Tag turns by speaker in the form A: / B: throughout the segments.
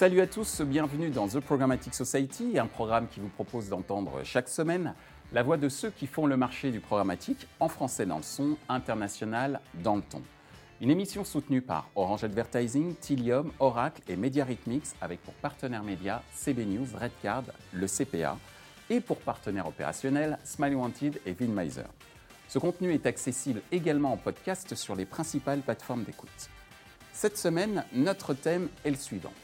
A: Salut à tous, bienvenue dans The Programmatic Society, un programme qui vous propose d'entendre chaque semaine la voix de ceux qui font le marché du programmatique en français dans le son, international dans le ton. Une émission soutenue par Orange Advertising, Tilium, Oracle et Media Rhythmics avec pour partenaires médias CB News, Redcard, le CPA et pour partenaires opérationnels Smiley Wanted et Vinmeiser. Ce contenu est accessible également en podcast sur les principales plateformes d'écoute. Cette semaine, notre thème est le suivant.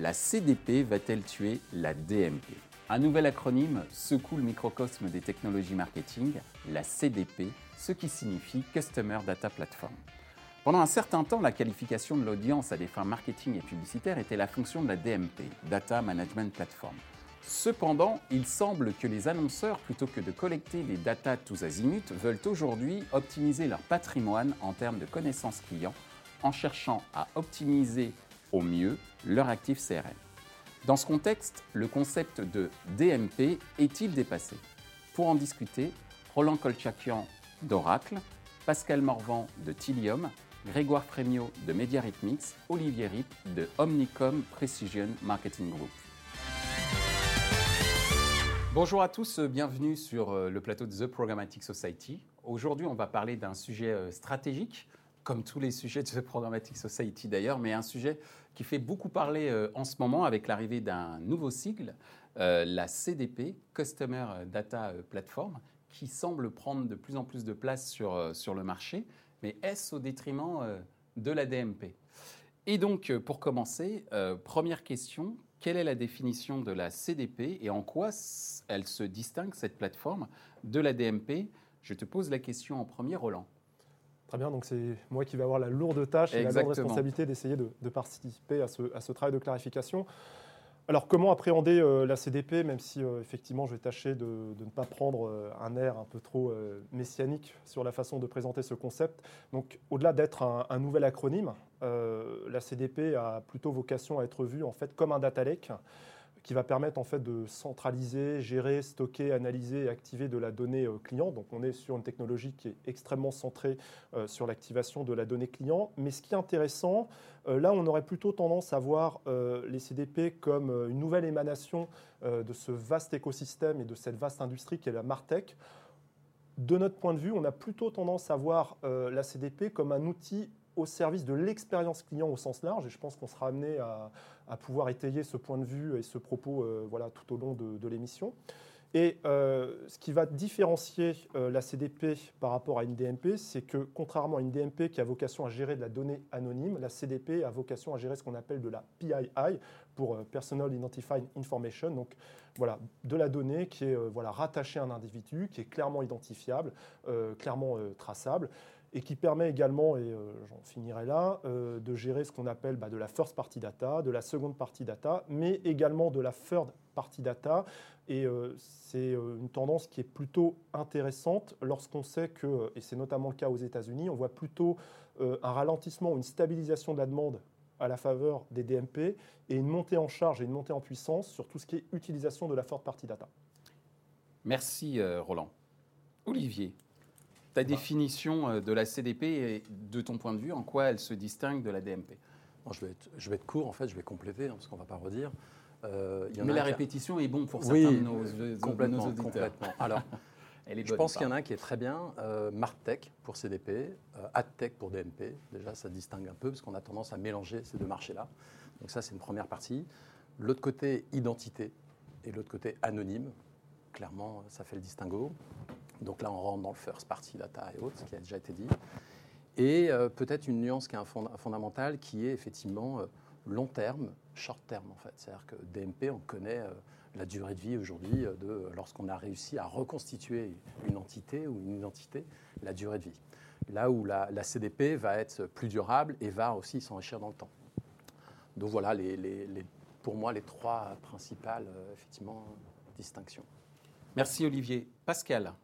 A: La CDP va-t-elle tuer la DMP Un nouvel acronyme secoue le microcosme des technologies marketing, la CDP, ce qui signifie Customer Data Platform. Pendant un certain temps, la qualification de l'audience à des fins marketing et publicitaires était la fonction de la DMP, Data Management Platform. Cependant, il semble que les annonceurs, plutôt que de collecter des data tous azimuts, veulent aujourd'hui optimiser leur patrimoine en termes de connaissances clients en cherchant à optimiser au mieux leur actif CRM. Dans ce contexte, le concept de DMP est-il dépassé? Pour en discuter, Roland Kolchakian d'Oracle, Pascal Morvan de Tilium, Grégoire Frémiot de Media Rhythmics, Olivier Rip de Omnicom Precision Marketing Group. Bonjour à tous, bienvenue sur euh, le plateau de The Programmatic Society. Aujourd'hui, on va parler d'un sujet euh, stratégique, comme tous les sujets de The Programmatic Society d'ailleurs, mais un sujet qui fait beaucoup parler euh, en ce moment avec l'arrivée d'un nouveau sigle, la CDP, Customer Data Platform, qui semble prendre de plus en plus de place sur, sur le marché, mais est-ce au détriment de la DMP Et donc, pour commencer, première question, quelle est la définition de la CDP et en quoi elle se distingue, cette plateforme, de la DMP Je te pose la question en premier, Roland.
B: Très bien, donc c'est moi qui vais avoir la lourde tâche et la lourde responsabilité d'essayer de, participer à ce, à ce, travail de clarification. Alors, comment appréhender euh, la CDP, même si euh, effectivement je vais tâcher de, ne pas prendre euh, un air un peu trop messianique sur la façon de présenter ce concept? Donc, au-delà d'être un, nouvel acronyme, la CDP a plutôt vocation à être vue en fait comme un data lake qui va permettre en fait de centraliser, gérer, stocker, analyser et activer de la donnée euh, client. Donc on est sur une technologie qui est extrêmement centrée euh, sur l'activation de la donnée client. Mais ce qui est intéressant, euh, là on aurait plutôt tendance à voir les CDP comme une nouvelle émanation de ce vaste écosystème et de cette vaste industrie qui est la Martech. De notre point de vue, on a plutôt tendance à voir la CDP comme un outil au service de l'expérience client au sens large. Et je pense qu'on sera amené à, pouvoir étayer ce point de vue et ce propos euh, voilà, tout au long de, l'émission. Et euh, ce qui va différencier euh, la CDP par rapport à une DMP, c'est que contrairement à une DMP qui a vocation à gérer de la donnée anonyme, la CDP a vocation à gérer ce qu'on appelle de la PII pour Personal Identified Information. Donc voilà, de la donnée qui est voilà, rattachée à un individu, qui est clairement identifiable, clairement traçable et qui permet également, et euh, j'en finirai là, euh, de gérer ce qu'on appelle bah, de la first party data, de la seconde party data, mais également de la third party data. Et euh, c'est une tendance qui est plutôt intéressante lorsqu'on sait que, et c'est notamment le cas aux États-Unis, on voit plutôt un ralentissement, une stabilisation de la demande à la faveur des DMP et une montée en charge et une montée en puissance sur tout ce qui est utilisation de la third party data.
A: Merci Roland. Olivier, ta définition euh, de la CDP et de ton point de vue, en quoi elle se distingue de la DMP
C: je, vais être, je vais être court, en fait, je vais compléter, hein, parce qu'on ne va pas redire.
A: Euh, Mais la répétition est bon pour certains de nos,
C: complètement, auditeurs. Complètement. Alors, je pense qu'il y en a un qui est très bien, euh, Martech pour CDP, euh, AdTech pour DMP. Déjà, ça distingue un peu, parce qu'on a tendance à mélanger ces deux marchés-là. Donc ça, c'est une première partie. L'autre côté, identité, et l'autre côté, anonyme. Clairement, ça fait le distinguo. Donc là, on rentre dans le first party data et autres, ce qui a déjà été dit. Et euh, peut-être une nuance qui est fondamentale, qui est effectivement euh, long terme, short terme en fait. C'est-à-dire que DMP, on connaît euh, la durée de vie aujourd'hui de lorsqu'on a réussi à reconstituer une entité ou une identité, la durée de vie. Là où la, CDP va être plus durable et va aussi s'enrichir dans le temps. Donc voilà, pour moi, les trois principales effectivement distinctions.
A: Merci Olivier. Pascal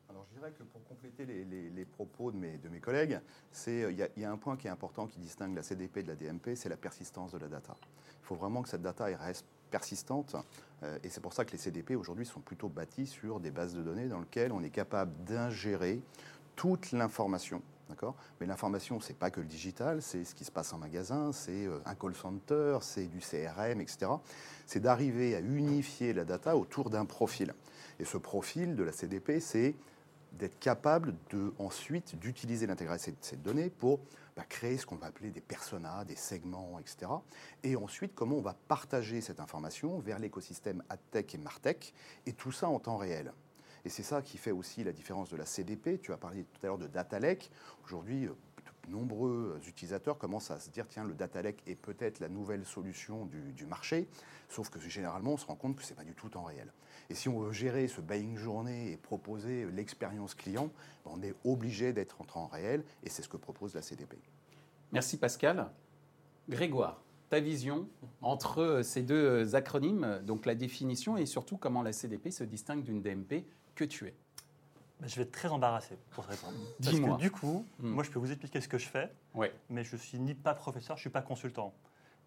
D: dirais que pour compléter les, propos de mes, collègues, il y, a un point qui est important qui distingue la CDP de la DMP, c'est la persistance de la data. Il faut vraiment que cette data reste persistante, euh, et c'est pour ça que les CDP aujourd'hui sont plutôt bâtis sur des bases de données dans lesquelles on est capable d'ingérer toute l'information. Mais l'information, ce n'est pas que le digital, c'est ce qui se passe en magasin, c'est euh, un call center, c'est du CRM, etc. C'est d'arriver à unifier la data autour d'un profil. Et ce profil de la CDP, c'est d'être capable de, ensuite d'utiliser l'intégralité de ces données pour bah, créer ce qu'on va appeler des personas, des segments, etc. Et ensuite, comment on va partager cette information vers l'écosystème AdTech et MarTech, et tout ça en temps réel. Et c'est ça qui fait aussi la différence de la CDP. Tu as parlé tout à l'heure de data. Aujourd'hui, euh, nombreux utilisateurs commencent à se dire tiens, le data lake est peut-être la nouvelle solution du, marché. Sauf que généralement, on se rend compte que ce n'est pas du tout temps réel. Et si on veut gérer ce buying journée et proposer l'expérience client, ben, on est obligé d'être en temps réel. Et c'est ce que propose la CDP.
A: Merci Pascal. Grégoire, ta vision entre ces deux acronymes, donc la définition et surtout comment la CDP se distingue d'une DMP que tu es?
E: Je vais être très embarrassé pour te répondre. Parce que du coup, hmm. moi, je peux vous expliquer ce que je fais, mais je suis ni pas professeur, je suis pas consultant.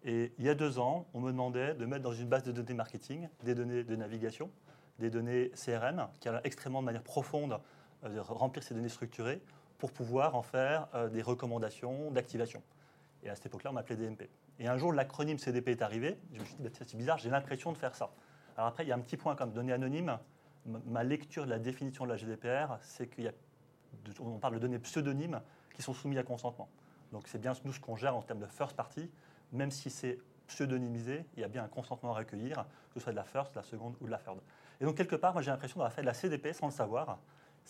E: Et il y a deux ans, on me demandait de mettre dans une base de données marketing des données de navigation, des données CRM, qui allaient extrêmement de manière profonde euh, remplir ces données structurées pour pouvoir en faire euh, des recommandations d'activation. Et à cette époque-là, on m'appelait DMP. Et un jour, l'acronyme CDP est arrivé. Je me suis dit, bah, c'est bizarre, j'ai l'impression de faire ça. Alors après, il y a un petit point comme données anonymes ma lecture de la définition de la GDPR, c'est qu'il y a, on parle de données pseudonymes qui sont soumises à consentement. Donc c'est bien nous ce qu'on gère en termes de first party, même si c'est pseudonymisé, il y a bien un consentement à recueillir, que ce soit de la first, de la seconde ou de la third. Et donc quelque part, moi j'ai l'impression d'avoir fait de la CDP sans le savoir.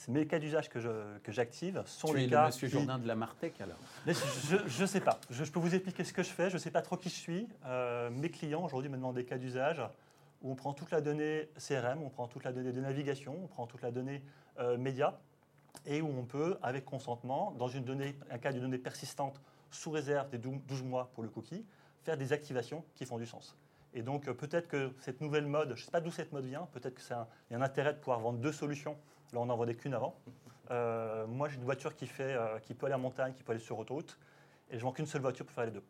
E: Mes cas d'usage que, j'active sont
A: tu
E: les
A: es
E: cas.
A: Le monsieur Jourdain de la Martech alors
E: Je ne sais pas. Je, peux vous expliquer ce que je fais. Je ne sais pas trop qui je suis. Euh, mes clients aujourd'hui me demandent des cas d'usage où on prend toute la donnée CRM, on prend toute la donnée de navigation, on prend toute la donnée euh, média, et où on peut, avec consentement, dans une donnée, un cas de donnée persistante sous réserve des 12 mois pour le cookie, faire des activations qui font du sens. Et donc euh, peut-être que cette nouvelle mode, je ne sais pas d'où cette mode vient, peut-être qu'il y a un intérêt de pouvoir vendre deux solutions. Là, on n'en vendait qu'une avant. Euh, moi, j'ai une voiture qui, peut aller en montagne, qui peut aller sur autoroute, et je vends qu'une seule voiture pour faire les deux.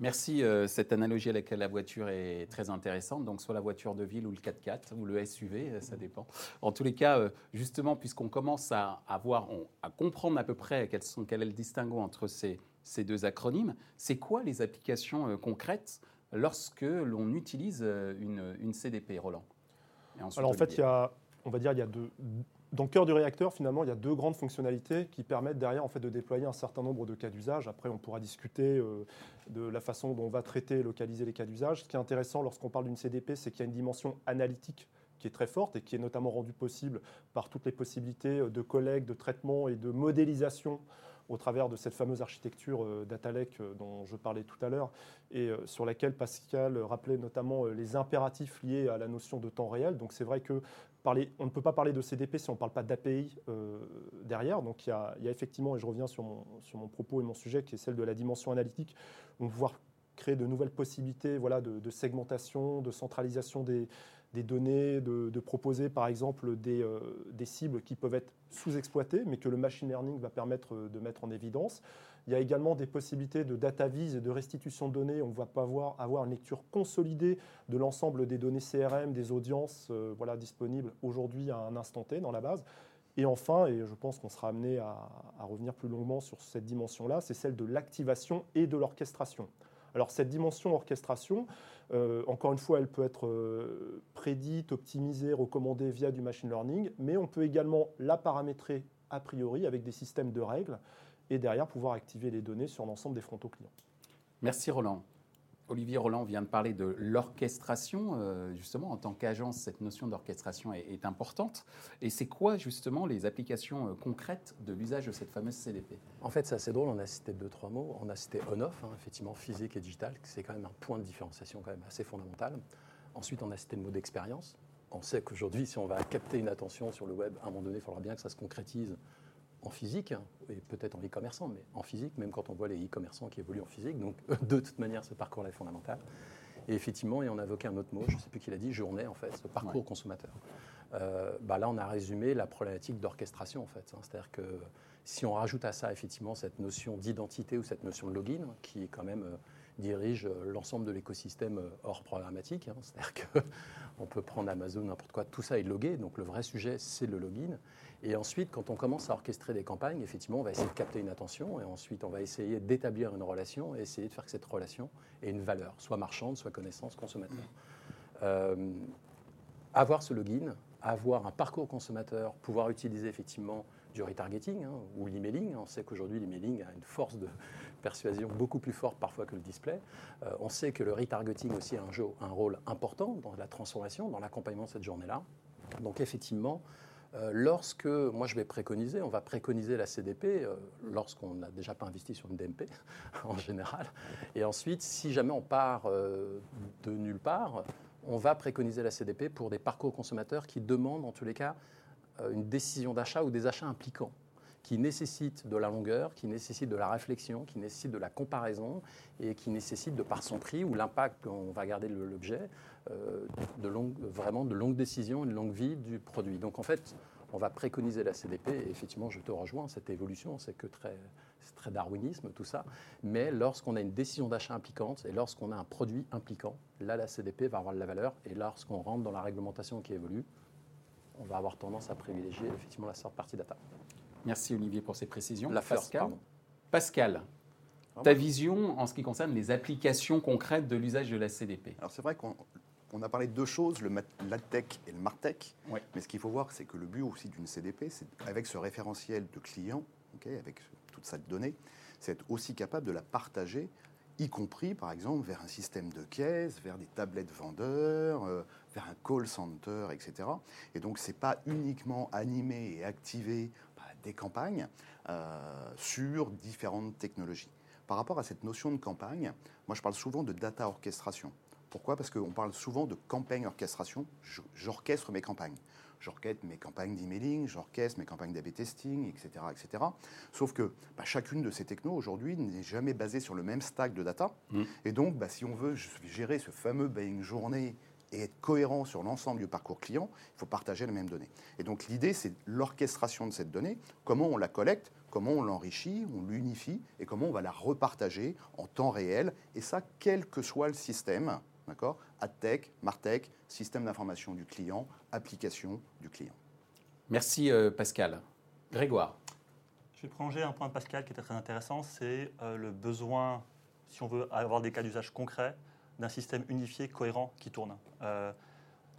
A: Merci. Euh, cette analogie avec la voiture est très intéressante. Donc, soit la voiture de ville ou le 4x4 ou le SUV, euh, ça dépend. En tous les cas, euh, justement, puisqu'on commence à, avoir, à comprendre à peu près sont, quel est le distinguo entre ces, ces deux acronymes, c'est quoi les applications concrètes lorsque l'on utilise une, une, CDP, Roland?
B: Alors, en fait, il y a, on va dire, il y a deux dans le cœur du réacteur, finalement, il y a deux grandes fonctionnalités qui permettent derrière en fait, de déployer un certain nombre de cas d'usage. Après, on pourra discuter euh, de la façon dont on va traiter et localiser les cas d'usage. Ce qui est intéressant lorsqu'on parle d'une CDP, c'est qu'il y a une dimension analytique qui est très forte et qui est notamment rendue possible par toutes les possibilités euh, de collecte, de traitement et de modélisation au travers de cette fameuse architecture euh, Data Lake dont je parlais tout à l'heure et sur laquelle Pascal rappelait notamment les impératifs liés à la notion de temps réel. Donc c'est vrai que on ne peut pas parler de CDP si on ne parle pas d'API euh, derrière. Donc il y, a, effectivement, et je reviens sur mon, sur mon propos et mon sujet, qui est celle de la dimension analytique, on va pouvoir créer de nouvelles possibilités voilà, de, segmentation, de centralisation des, données, de, proposer par exemple des, euh, des, cibles qui peuvent être sous-exploitées, mais que le machine learning va permettre de mettre en évidence. Il y a également des possibilités de data vise et de restitution de données. On va pas avoir, avoir une lecture consolidée de l'ensemble des données CRM, des audiences euh, voilà, disponibles aujourd'hui à un instant T dans la base. Et enfin, et je pense qu'on sera amené à, revenir plus longuement sur cette dimension-là, c'est celle de l'activation et de l'orchestration. Alors cette dimension orchestration, euh, encore une fois, elle peut être euh, prédite, optimisée, recommandée via du machine learning, mais on peut également la paramétrer a priori avec des systèmes de règles et derrière pouvoir activer les données sur l'ensemble des frontaux clients.
A: Merci Roland. Olivier Roland vient de parler de l'orchestration. Euh, justement, en tant qu'agence, cette notion d'orchestration est, importante. Et c'est quoi justement les applications euh, concrètes de l'usage de cette fameuse CDP
C: En fait, c'est assez drôle. On a cité deux, trois mots. On a cité on-off, hein, effectivement, physique et digital. C'est quand même un point de différenciation quand même assez fondamental. Ensuite, on a cité le mot d'expérience. On sait qu'aujourd'hui, si on va capter une attention sur le web, à un moment donné, il faudra bien que ça se concrétise en physique, et peut-être en e-commerçant, mais en physique, même quand on voit les e-commerçants qui évoluent en physique. Donc, de toute manière, ce parcours-là est fondamental. Et effectivement, et on a évoqué un autre mot, je ne sais plus qui l'a dit, journée, en fait, ce parcours consommateur. Euh, bah là, on a résumé la problématique d'orchestration, en fait. Hein. C'est-à-dire que si on rajoute à ça, effectivement, cette notion d'identité ou cette notion de login, qui est quand même euh, dirige l'ensemble de l'écosystème hors programmatique. Hein. C'est-à-dire qu'on peut prendre Amazon, n'importe quoi, tout ça est logué. Donc le vrai sujet, c'est le login. Et ensuite, quand on commence à orchestrer des campagnes, effectivement, on va essayer de capter une attention et ensuite on va essayer d'établir une relation et essayer de faire que cette relation ait une valeur, soit marchande, soit connaissance consommateur. Euh, avoir ce login, avoir un parcours consommateur, pouvoir utiliser effectivement du retargeting hein, ou l'emailing. On sait qu'aujourd'hui, l'emailing a une force de persuasion beaucoup plus forte parfois que le display. Euh, on sait que le retargeting aussi a un, rôle important dans la transformation, dans l'accompagnement de cette journée-là. Donc effectivement, euh, lorsque, moi je vais préconiser, on va préconiser la CDP euh, lorsqu'on n'a déjà pas investi sur une DMP en général. Et ensuite, si jamais on part de nulle part, on va préconiser la CDP pour des parcours consommateurs qui demandent en tous les cas une décision d'achat ou des achats impliquants qui nécessitent de la longueur, qui nécessitent de la réflexion, qui nécessitent de la comparaison et qui nécessitent, de par son prix ou l'impact qu'on va garder l'objet, euh, de longue, vraiment de longues décisions, une longue vie du produit. Donc en fait, on va préconiser la CDP, et effectivement, je te rejoins, cette évolution, c'est que très, très darwinisme, tout ça. Mais lorsqu'on a une décision d'achat impliquante et lorsqu'on a un produit impliquant, là, la CDP va avoir de la valeur. Et lorsqu'on rentre dans la réglementation qui évolue, on va avoir tendance à privilégier effectivement la sorte partie data.
A: Merci Olivier pour ces précisions.
C: La Pascal.
A: Pascal, ta vision en ce qui concerne les applications concrètes de l'usage de la CDP
D: Alors c'est vrai qu'on on a parlé de deux choses, le LATEC et le MARTEC. Mais ce qu'il faut voir, c'est que le but aussi d'une CDP, c'est avec ce référentiel de clients, avec toute cette donnée, c'est être aussi capable de la partager, y compris par exemple vers un système de caisse, vers des tablettes vendeurs, euh, vers un call center, etc. Et donc ce n'est pas uniquement animé et activé des campagnes euh, sur différentes technologies. Par rapport à cette notion de campagne, moi je parle souvent de data orchestration. Pourquoi? Parce qu'on parle souvent de campagne orchestration. J'orchestre mes campagnes. J'orchestre mes campagnes d'emailing, j'orchestre mes campagnes d'AB testing, etc., etc. Sauf que bah, chacune de ces technos aujourd'hui n'est jamais basée sur le même stack de data. Mmh. Et donc, bah, si on veut gérer ce fameux buying journée et être cohérent sur l'ensemble du parcours client, il faut partager les mêmes données. Et donc l'idée, c'est l'orchestration de cette donnée, comment on la collecte, comment on l'enrichit, on l'unifie, et comment on va la repartager en temps réel, et ça, quel que soit le système, D'accord AdTech, Martech, système d'information du client, application du client.
A: Merci euh, Pascal. Grégoire.
E: Je vais prolonger un point de Pascal qui était très intéressant, c'est euh, le besoin, si on veut avoir des cas d'usage concrets, d'un système unifié, cohérent, qui tourne. Euh,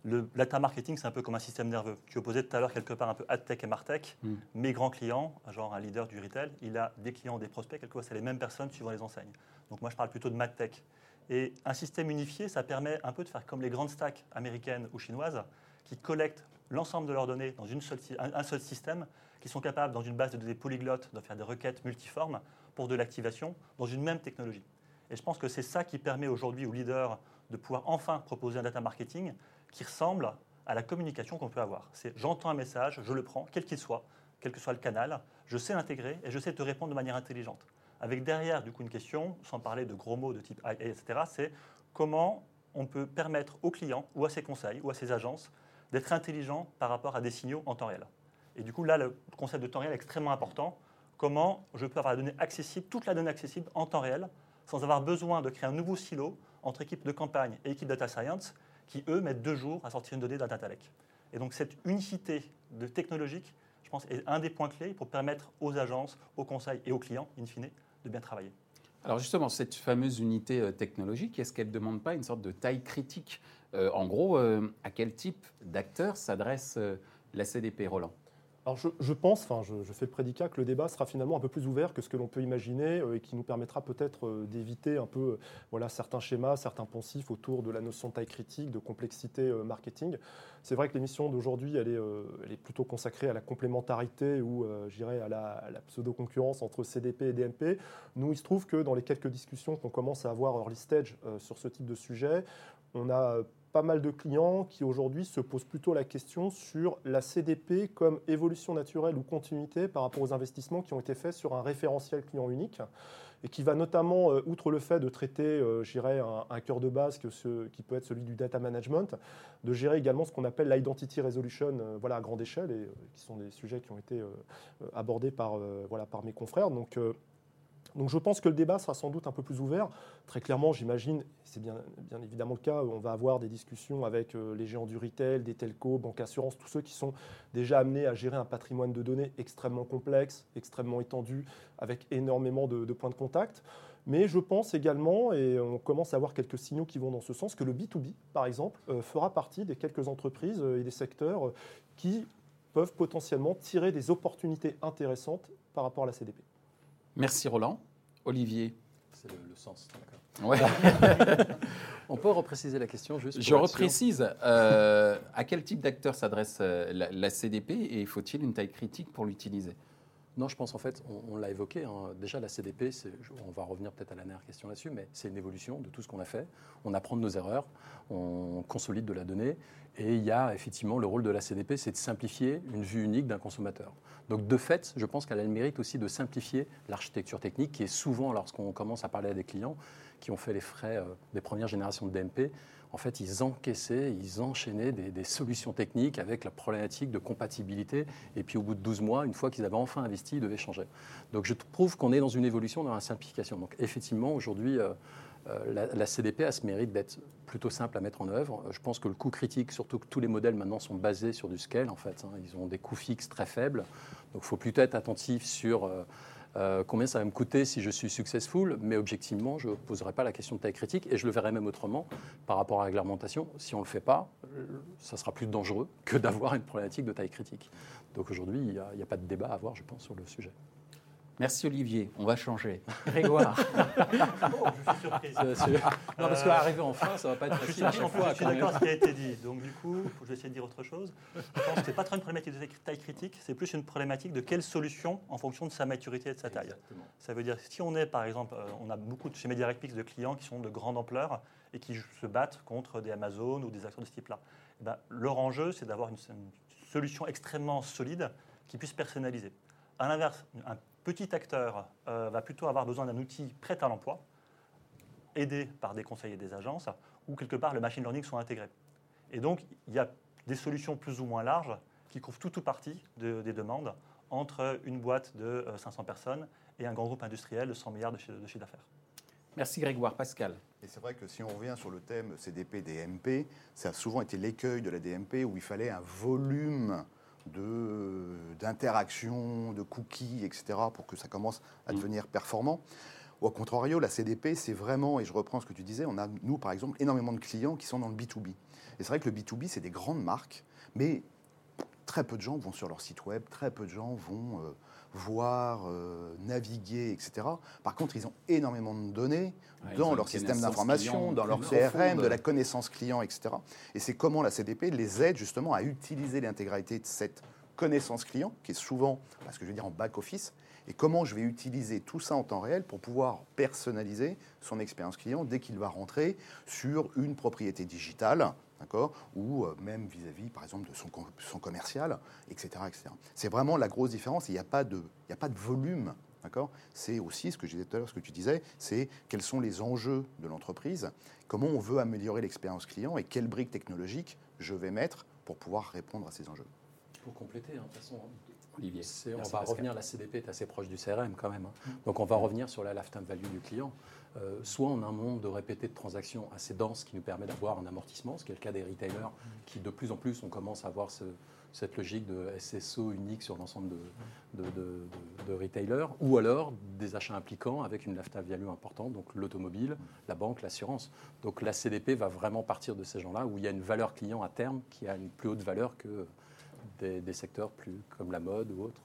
E: le data marketing, c'est un peu comme un système nerveux. Tu opposais tout à l'heure quelque part un peu AdTech et Martech. Hmm. Mes grands clients, genre un leader du retail, il a des clients, des prospects, quelquefois c'est les mêmes personnes suivant les enseignes. Donc moi je parle plutôt de MadTech. Et un système unifié, ça permet un peu de faire comme les grandes stacks américaines ou chinoises qui collectent l'ensemble de leurs données dans une seule, un, seul système, qui sont capables, dans une base de données polyglotte, de faire des requêtes multiformes pour de l'activation dans une même technologie. Et je pense que c'est ça qui permet aujourd'hui aux leaders de pouvoir enfin proposer un data marketing qui ressemble à la communication qu'on peut avoir. C'est j'entends un message, je le prends, quel qu'il soit, quel que soit le canal, je sais l'intégrer et je sais te répondre de manière intelligente avec derrière du coup une question, sans parler de gros mots de type AI, etc., c'est comment on peut permettre aux clients ou à ses conseils ou à ses agences d'être intelligents par rapport à des signaux en temps réel. Et du coup, là, le concept de temps réel est extrêmement important. Comment je peux avoir la donnée accessible, toute la donnée accessible en temps réel, sans avoir besoin de créer un nouveau silo entre équipes de campagne et équipes data science, qui, eux, mettent deux jours à sortir une donnée d'un data lake. Et donc, cette unicité de technologique, je pense, est un des points clés pour permettre aux agences, aux conseils et aux clients, in fine, de bien travailler.
A: Alors justement, cette fameuse unité euh, technologique, est-ce qu'elle ne demande pas une sorte de taille critique? Euh, En gros, euh, à quel type d'acteurs s'adresse la CDP, Roland?
B: Alors je, pense, enfin je, fais le prédicat que le débat sera finalement un peu plus ouvert que ce que l'on peut imaginer euh, et qui nous permettra peut-être euh, d'éviter un peu euh, voilà, certains schémas, certains poncifs autour de la notion de taille critique, de complexité marketing. C'est vrai que l'émission d'aujourd'hui, elle est, plutôt consacrée à la complémentarité ou à la, pseudo-concurrence entre CDP et DMP. Nous, il se trouve que dans les quelques discussions qu'on commence à avoir early stage sur ce type de sujet, on a pas mal de clients qui aujourd'hui se posent plutôt la question sur la CDP comme évolution naturelle ou continuité par rapport aux investissements qui ont été faits sur un référentiel client unique et qui va notamment, euh, outre le fait de traiter, euh, un, cœur de base qui peut être celui du data management, de gérer également ce qu'on appelle l'identity resolution euh, voilà, à grande échelle et qui sont des sujets qui ont été abordés par, voilà, par mes confrères. Donc, Donc je pense que le débat sera sans doute un peu plus ouvert. Très clairement, j'imagine, c'est bien, évidemment le cas, on va avoir des discussions avec euh, les géants du retail, des telcos, banques assurances, tous ceux qui sont déjà amenés à gérer un patrimoine de données extrêmement complexe, extrêmement étendu, avec énormément de, points de contact. Mais je pense également, et on commence à avoir quelques signaux qui vont dans ce sens, que le B2B, par exemple, euh, fera partie des quelques entreprises euh, et des secteurs qui peuvent potentiellement tirer des opportunités intéressantes par rapport à la CDP.
A: Merci Roland. Olivier
C: C'est le, sens.
A: Ouais.
C: On peut repréciser la question juste
A: Je reprécise. Euh, à quel type d'acteur s'adresse euh, la, CDP et faut-il une taille critique pour l'utiliser?
C: Non, je pense en fait, on, l'a évoqué, hein. déjà la CDP, on va revenir peut-être à la dernière question là-dessus, mais c'est une évolution de tout ce qu'on a fait. On apprend de nos erreurs, on consolide de la donnée, et il y a effectivement le rôle de la CDP, c'est de simplifier une vue unique d'un consommateur. Donc de fait, je pense qu'elle a le mérite aussi de simplifier l'architecture technique, qui est souvent, lorsqu'on commence à parler à des clients qui ont fait les frais euh, des premières générations de DMP, en fait, ils encaissaient, ils enchaînaient des, solutions techniques avec la problématique de compatibilité. Et puis, au bout de 12 mois, une fois qu'ils avaient enfin investi, ils devaient changer. Donc, je trouve qu'on est dans une évolution, dans la simplification. Donc, effectivement, aujourd'hui, euh, euh, la, CDP a ce mérite d'être plutôt simple à mettre en œuvre. Je pense que le coût critique, surtout que tous les modèles maintenant sont basés sur du scale, en fait. Hein. ils ont des coûts fixes très faibles. Donc, il faut plutôt être attentif sur euh, euh, combien ça va me coûter si je suis successful, mais objectivement, je ne poserai pas la question de taille critique et je le verrai même autrement par rapport à la réglementation. Si on ne le fait pas, ça sera plus dangereux que d'avoir une problématique de taille critique. Donc aujourd'hui, il n'y a, a, pas de débat à avoir, je pense, sur le sujet.
A: Merci Olivier, on va changer. Grégoire.
E: je suis surprise.
C: non, parce qu'arriver en fin, ça va pas être facile à chaque fois.
E: Je suis d'accord avec ce qui a été dit. Donc du coup, je vais essayer de dire autre chose. Je pense que ce n'est pas trop une problématique de taille critique, c'est plus une problématique de quelle solution en fonction de sa maturité et de sa taille. Exactement. Ça veut dire si on est, par exemple, euh, on a beaucoup de, chez MediaRecPix de clients qui sont de grande ampleur et qui se battent contre des Amazon ou des acteurs de ce type-là. Eh ben, leur enjeu, c'est d'avoir une, une solution extrêmement solide qui puisse personnaliser. À l'inverse, un petit acteur euh, va plutôt avoir besoin d'un outil prêt à l'emploi, aidé par des conseillers des agences, où quelque part le machine learning sont intégrés. Et donc, il y a des solutions plus ou moins larges qui couvrent tout ou partie des demandes entre une boîte de 500 euh, personnes et un grand groupe industriel de 100 milliards de chiffre d'affaires.
A: Merci Grégoire. Pascal.
D: Et c'est vrai que si on revient sur le thème CDP, DMP, ça a souvent été l'écueil de la DMP où il fallait un volume d'interaction, de, cookies, etc., pour que ça commence à mm. devenir performant. Au contrario, la CDP, c'est vraiment, et je reprends ce que tu disais, on a, nous, par exemple, énormément de clients qui sont dans le B2B. Et c'est vrai que le B2B, c'est des grandes marques, mais très peu de gens vont sur leur site web, très peu de gens vont euh, voir, euh, naviguer, etc. Par contre, ils ont énormément de données dans leur système d'information, dans leur CRM, de la connaissance client, etc. Et c'est comment la CDP les aide justement à utiliser l'intégralité de cette connaissance client, qui est souvent, parce que je veux dire en back-office, et comment je vais utiliser tout ça en temps réel pour pouvoir personnaliser son expérience client dès qu'il va rentrer sur une propriété digitale, Ou euh, même vis-à-vis, par exemple, de son, son commercial, etc. C'est vraiment la grosse différence. Il n'y a, pas de, a pas de volume, C'est aussi ce que je disais tout à l'heure, ce que tu disais, c'est quels sont les enjeux de l'entreprise, comment on veut améliorer l'expérience client et quelles briques technologiques je vais mettre pour pouvoir répondre à ces enjeux.
C: Pour compléter, hein, de toute façon, Olivier. On va revenir, la CDP est assez proche du CRM quand même. Hein. Mm. Donc on va revenir sur la lifetime value du client. Euh, soit on a un monde de répété de transactions assez dense qui nous permet d'avoir un amortissement, ce qui est le cas des retailers, qui de plus en plus on commence à avoir cette logique de SSO unique sur l'ensemble de, de, retailers, ou alors des achats impliquants avec une lifetime value importante, donc l'automobile, la banque, l'assurance. Donc la CDP va vraiment partir de ces gens-là où il y a une valeur client à terme qui a une plus haute valeur que des, des secteurs plus comme la mode ou autres.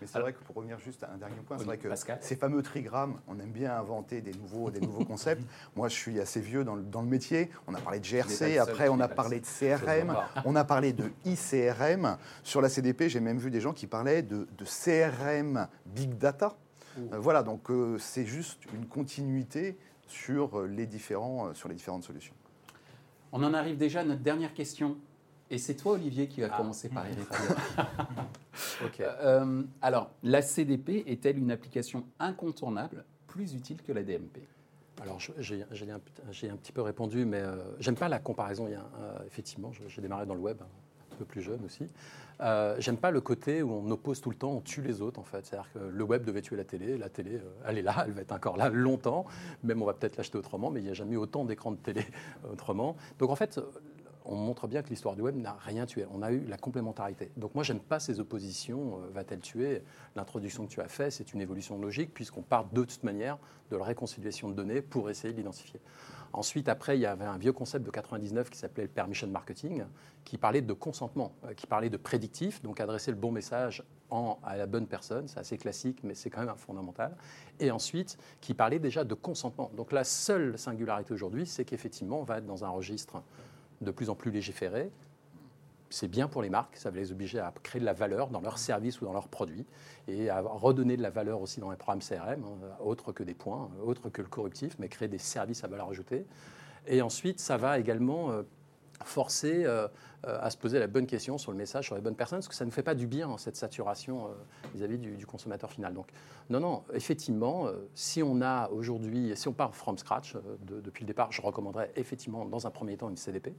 D: Mais c'est vrai que pour revenir juste à un dernier point, c'est vrai que ces fameux trigrammes, on aime bien inventer des nouveaux, des nouveaux concepts. Moi, je suis assez vieux dans le, dans le métier. On a parlé de GRC, après on a parlé de CRM, on a parlé de ICRM. Sur la CDP, j'ai même vu des gens qui parlaient de, de CRM Big Data. Euh, voilà, donc euh, c'est juste une continuité sur les, différents, euh, sur les différentes solutions.
A: On en arrive déjà à notre dernière question. Et c'est toi, Olivier, qui va ah. commencer par y répondre. Euh, alors, la CDP est-elle une application incontournable, plus utile que la DMP
C: alors, j'ai un, un, petit peu répondu, mais euh, j'aime pas la comparaison. Il y a, euh, effectivement, j'ai démarré dans le web, hein, peu plus jeune aussi. Euh, j'aime pas le côté où on oppose tout le temps, on tue les autres en fait. C'est-à-dire que le web devait tuer la télé, la télé, elle est là, elle va être encore là longtemps. Même on va peut-être l'acheter autrement, mais il n'y a jamais eu autant d'écrans de télé autrement. Donc en fait, on montre bien que l'histoire du web n'a rien tué. On a eu la complémentarité. Donc moi, j'aime pas ces oppositions. Euh, va-t-elle tuer? L'introduction que tu as faite, c'est une évolution logique puisqu'on part de toute manière de la réconciliation de données pour essayer de l'identifier. Ensuite, après, il y avait un vieux concept de 99 qui s'appelait le permission marketing, qui parlait de consentement, euh, qui parlait de prédictif, donc adresser le bon message à la bonne personne. C'est assez classique, mais c'est quand même un fondamental. Et ensuite, qui parlait déjà de consentement. Donc la seule singularité aujourd'hui, c'est qu'effectivement, on va être dans un registre de plus en plus légiféré. C'est bien pour les marques, ça va les obliger à créer de la valeur dans leurs services ou dans leurs produits et à redonner de la valeur aussi dans les programmes CRM, hein, autre que des points, autre que le correctif, mais créer des services à valeur ajoutée. Et ensuite, ça va également euh, forcer euh, euh, à se poser la bonne question sur le message, sur les bonnes personnes, parce que ça ne fait pas du bien, cette saturation vis-à-vis du, consommateur final. Donc, non, non, effectivement, si on a aujourd'hui, si on part from scratch depuis le départ, je recommanderais effectivement, dans un premier temps, une CDP.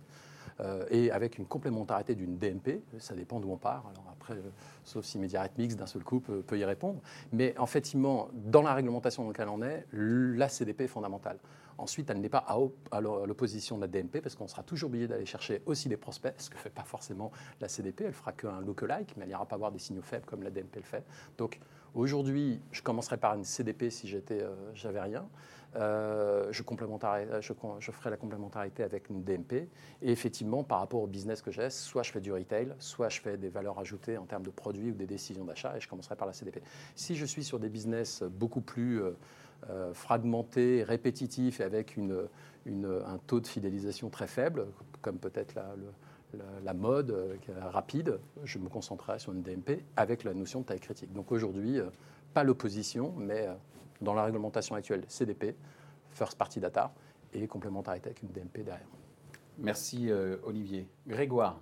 C: et avec une complémentarité d'une DMP, ça dépend d'où on part. Alors après, sauf si Mix d'un seul coup peut, y répondre. Mais effectivement, dans la réglementation dans laquelle on est, la CDP est fondamentale. Ensuite, elle n'est pas à, l'opposition de la DMP parce qu'on sera toujours obligé d'aller chercher aussi des prospects, ce que ne fait pas forcément la CDP. Elle fera qu'un lookalike, mais elle n'ira pas voir des signaux faibles comme la DMP le fait. Donc aujourd'hui, je commencerai par une CDP si j'étais, euh, j'avais rien. Euh, je, je, je, ferai la complémentarité avec une DMP. Et effectivement, par rapport au business que j'ai, soit je fais du retail, soit je fais des valeurs ajoutées en termes de produits ou des décisions d'achat, et je commencerai par la CDP. Si je suis sur des business beaucoup plus euh, euh, fragmentés, répétitifs, et avec une, un taux de fidélisation très faible, comme peut-être la, la, mode rapide, je me concentrerai sur une DMP avec la notion de taille critique. Donc aujourd'hui, pas l'opposition, mais dans la réglementation actuelle CDP, First Party Data, et complémentarité avec une DMP derrière.
A: Merci euh, Olivier. Grégoire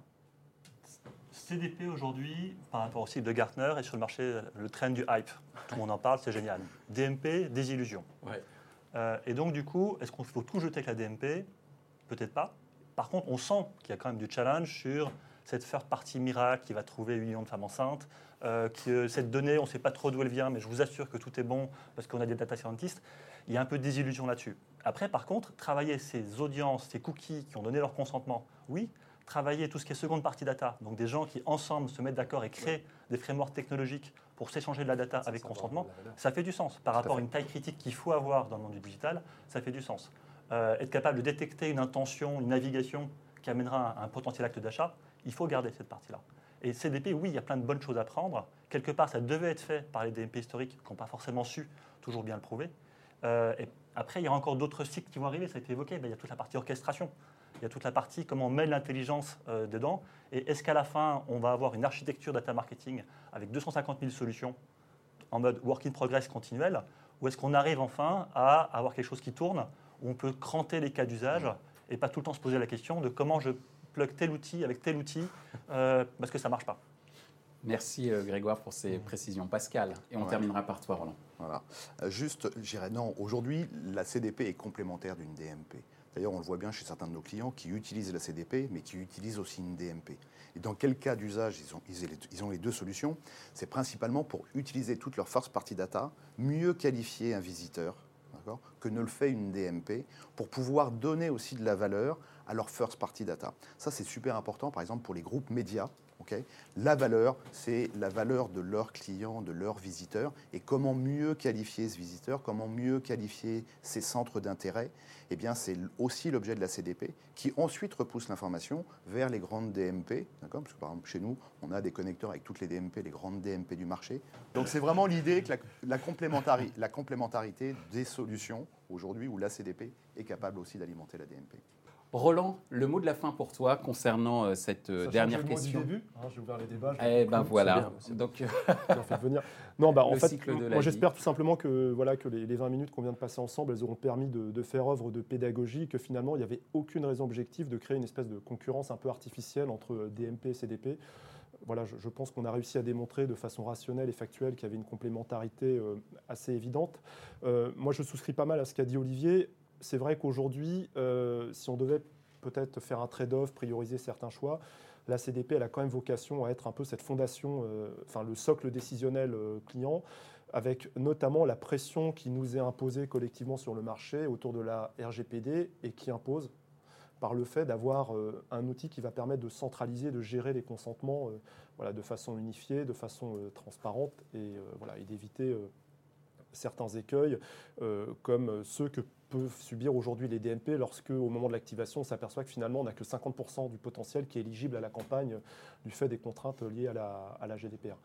E: CDP aujourd'hui, par rapport au site de Gartner, est sur le marché le trend du hype. Tout le monde en parle, c'est génial. DMP, désillusion. Ouais. Euh, et donc, du coup, est-ce qu'il faut tout jeter avec la DMP Peut-être pas. Par contre, on sent qu'il y a quand même du challenge sur cette first partie miracle qui va trouver 8 millions de femmes enceintes, euh, que cette donnée, on ne sait pas trop d'où elle vient, mais je vous assure que tout est bon parce qu'on a des data scientists. Il y a un peu de désillusion là-dessus. Après, par contre, travailler ces audiences, ces cookies qui ont donné leur consentement, oui. Travailler tout ce qui est seconde partie data, donc des gens qui ensemble se mettent d'accord et créent des frameworks technologiques pour s'échanger de la data avec consentement, ça fait du sens. Par rapport à, une taille critique qu'il faut avoir dans le monde du digital, ça fait du sens. Euh, être capable de détecter une intention, une navigation qui amènera un potentiel acte d'achat, il faut garder cette partie-là. Et CDP, oui, il y a plein de bonnes choses à prendre. Quelque part, ça devait être fait par les DMP historiques qui n'ont pas forcément su toujours bien le prouver. Euh, et après, il y aura encore d'autres cycles qui vont arriver, ça a été évoqué. il y a toute la partie orchestration. Il y a toute la partie comment on met l'intelligence euh, dedans. Et est-ce qu'à la fin, on va avoir une architecture data marketing avec 250 000 solutions en mode work in progress continuel Ou est-ce qu'on arrive enfin à avoir quelque chose qui tourne, où on peut cranter les cas d'usage et pas tout le temps se poser la question de comment je plug tel outil avec tel outil euh, parce que ça ne marche pas.
A: Merci euh, Grégoire pour ces précisions. Pascal, et on terminera par toi Roland.
D: Voilà. Euh, juste, je dirais non, aujourd'hui, la CDP est complémentaire d'une DMP. D'ailleurs, on le voit bien chez certains de nos clients qui utilisent la CDP, mais qui utilisent aussi une DMP. Et dans quel cas d'usage ils ont, ils, ont les deux solutions C'est principalement pour utiliser toute leur first party data, mieux qualifier un visiteur que ne le fait une DMP, pour pouvoir donner aussi de la valeur à leur first party data. Ça, c'est super important, par exemple, pour les groupes médias. la valeur, c'est la valeur de leurs clients, de leurs visiteurs, et comment mieux qualifier ce visiteur, comment mieux qualifier ces centres d'intérêt, eh bien, c'est aussi l'objet de la CDP, qui ensuite repousse l'information vers les grandes DMP, Parce que par exemple, chez nous, on a des connecteurs avec toutes les DMP, les grandes DMP du marché. Donc, c'est vraiment l'idée que la complémentarité des solutions, aujourd'hui, où la CDP est capable aussi d'alimenter la DMP.
A: Roland, le mot de la fin pour toi concernant euh, cette euh, dernière
B: le
A: question.
B: Du début, hein, j'ai ouvert les débats.
A: Eh ben voilà. Donc,
B: fait venir. Non, bah, en fait, moi j'espère tout simplement que voilà que les, 20 minutes qu'on vient de passer ensemble, elles auront permis de, faire œuvre de pédagogie, que finalement il n'y avait aucune raison objective de créer une espèce de concurrence un peu artificielle entre DMP et CDP. Voilà, je, pense qu'on a réussi à démontrer de façon rationnelle et factuelle qu'il y avait une complémentarité euh, assez évidente. moi, je souscris pas mal à ce qu'a dit Olivier c'est vrai qu'aujourd'hui, euh, si on devait peut-être faire un trade-off, prioriser certains choix, la CDP, elle a quand même vocation à être un peu cette fondation, enfin le socle décisionnel client, avec notamment la pression qui nous est imposée collectivement sur le marché autour de la RGPD et qui impose par le fait d'avoir un outil qui va permettre de centraliser, de gérer les consentements voilà, de façon unifiée, de façon transparente et, voilà, d'éviter certains écueils, euh, comme ceux que peuvent subir aujourd'hui les DMP lorsque, au moment de l'activation, on s'aperçoit que finalement, on n'a que 50% du potentiel qui est éligible à la campagne du fait des contraintes liées à la, GDPR.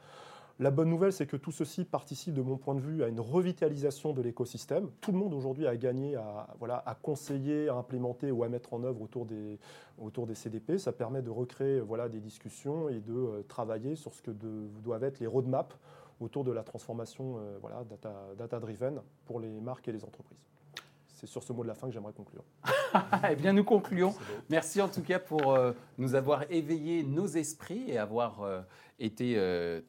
B: La bonne nouvelle, c'est que tout ceci participe, de mon point de vue, à une revitalisation de l'écosystème. Tout le monde aujourd'hui a gagné à, voilà, à conseiller, à implémenter ou à mettre en œuvre autour des, autour des CDP. Ça permet de recréer voilà, des discussions et de euh, travailler sur ce que doivent être les roadmaps autour de la transformation euh, voilà, data-driven pour les marques et les entreprises. C'est sur ce mot de la fin que j'aimerais conclure.
A: eh bien, nous concluons. Merci en tout cas pour euh, nous avoir éveillé nos esprits et avoir euh, été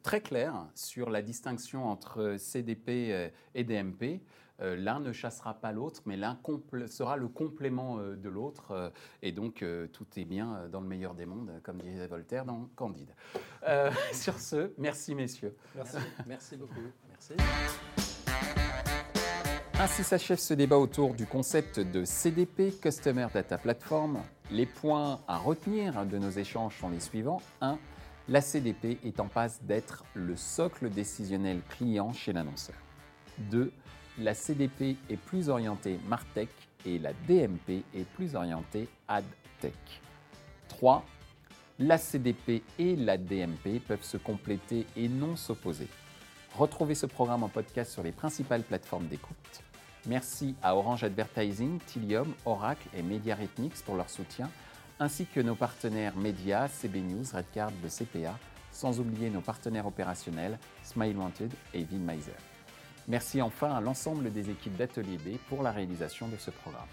A: très clair sur la distinction entre CDP et DMP. Euh, l'un ne chassera pas l'autre, mais l'un sera le complément euh, de l'autre. Euh, et donc, tout est bien dans le meilleur des mondes, comme disait Voltaire dans Candide. sur ce, merci messieurs.
C: Merci, merci beaucoup. Merci.
A: Ainsi s'achève ce débat autour du concept de CDP, Customer Data Platform. Les points à retenir de nos échanges sont les suivants. 1. La CDP est en passe d'être le socle décisionnel client chez l'annonceur. 2 la CDP est plus orientée Martech et la DMP est plus orientée AdTech. 3. La CDP et la DMP peuvent se compléter et non s'opposer. Retrouvez ce programme en podcast sur les principales plateformes d'écoute. Merci à Orange Advertising, Tilium, Oracle et MediaRhythmix pour leur soutien, ainsi que nos partenaires médias, CB News, Redcard, le CPA, sans oublier nos partenaires opérationnels, Smile Wanted et Vinmeiser. Merci enfin à l'ensemble des équipes d'Atelier B pour la réalisation de ce programme.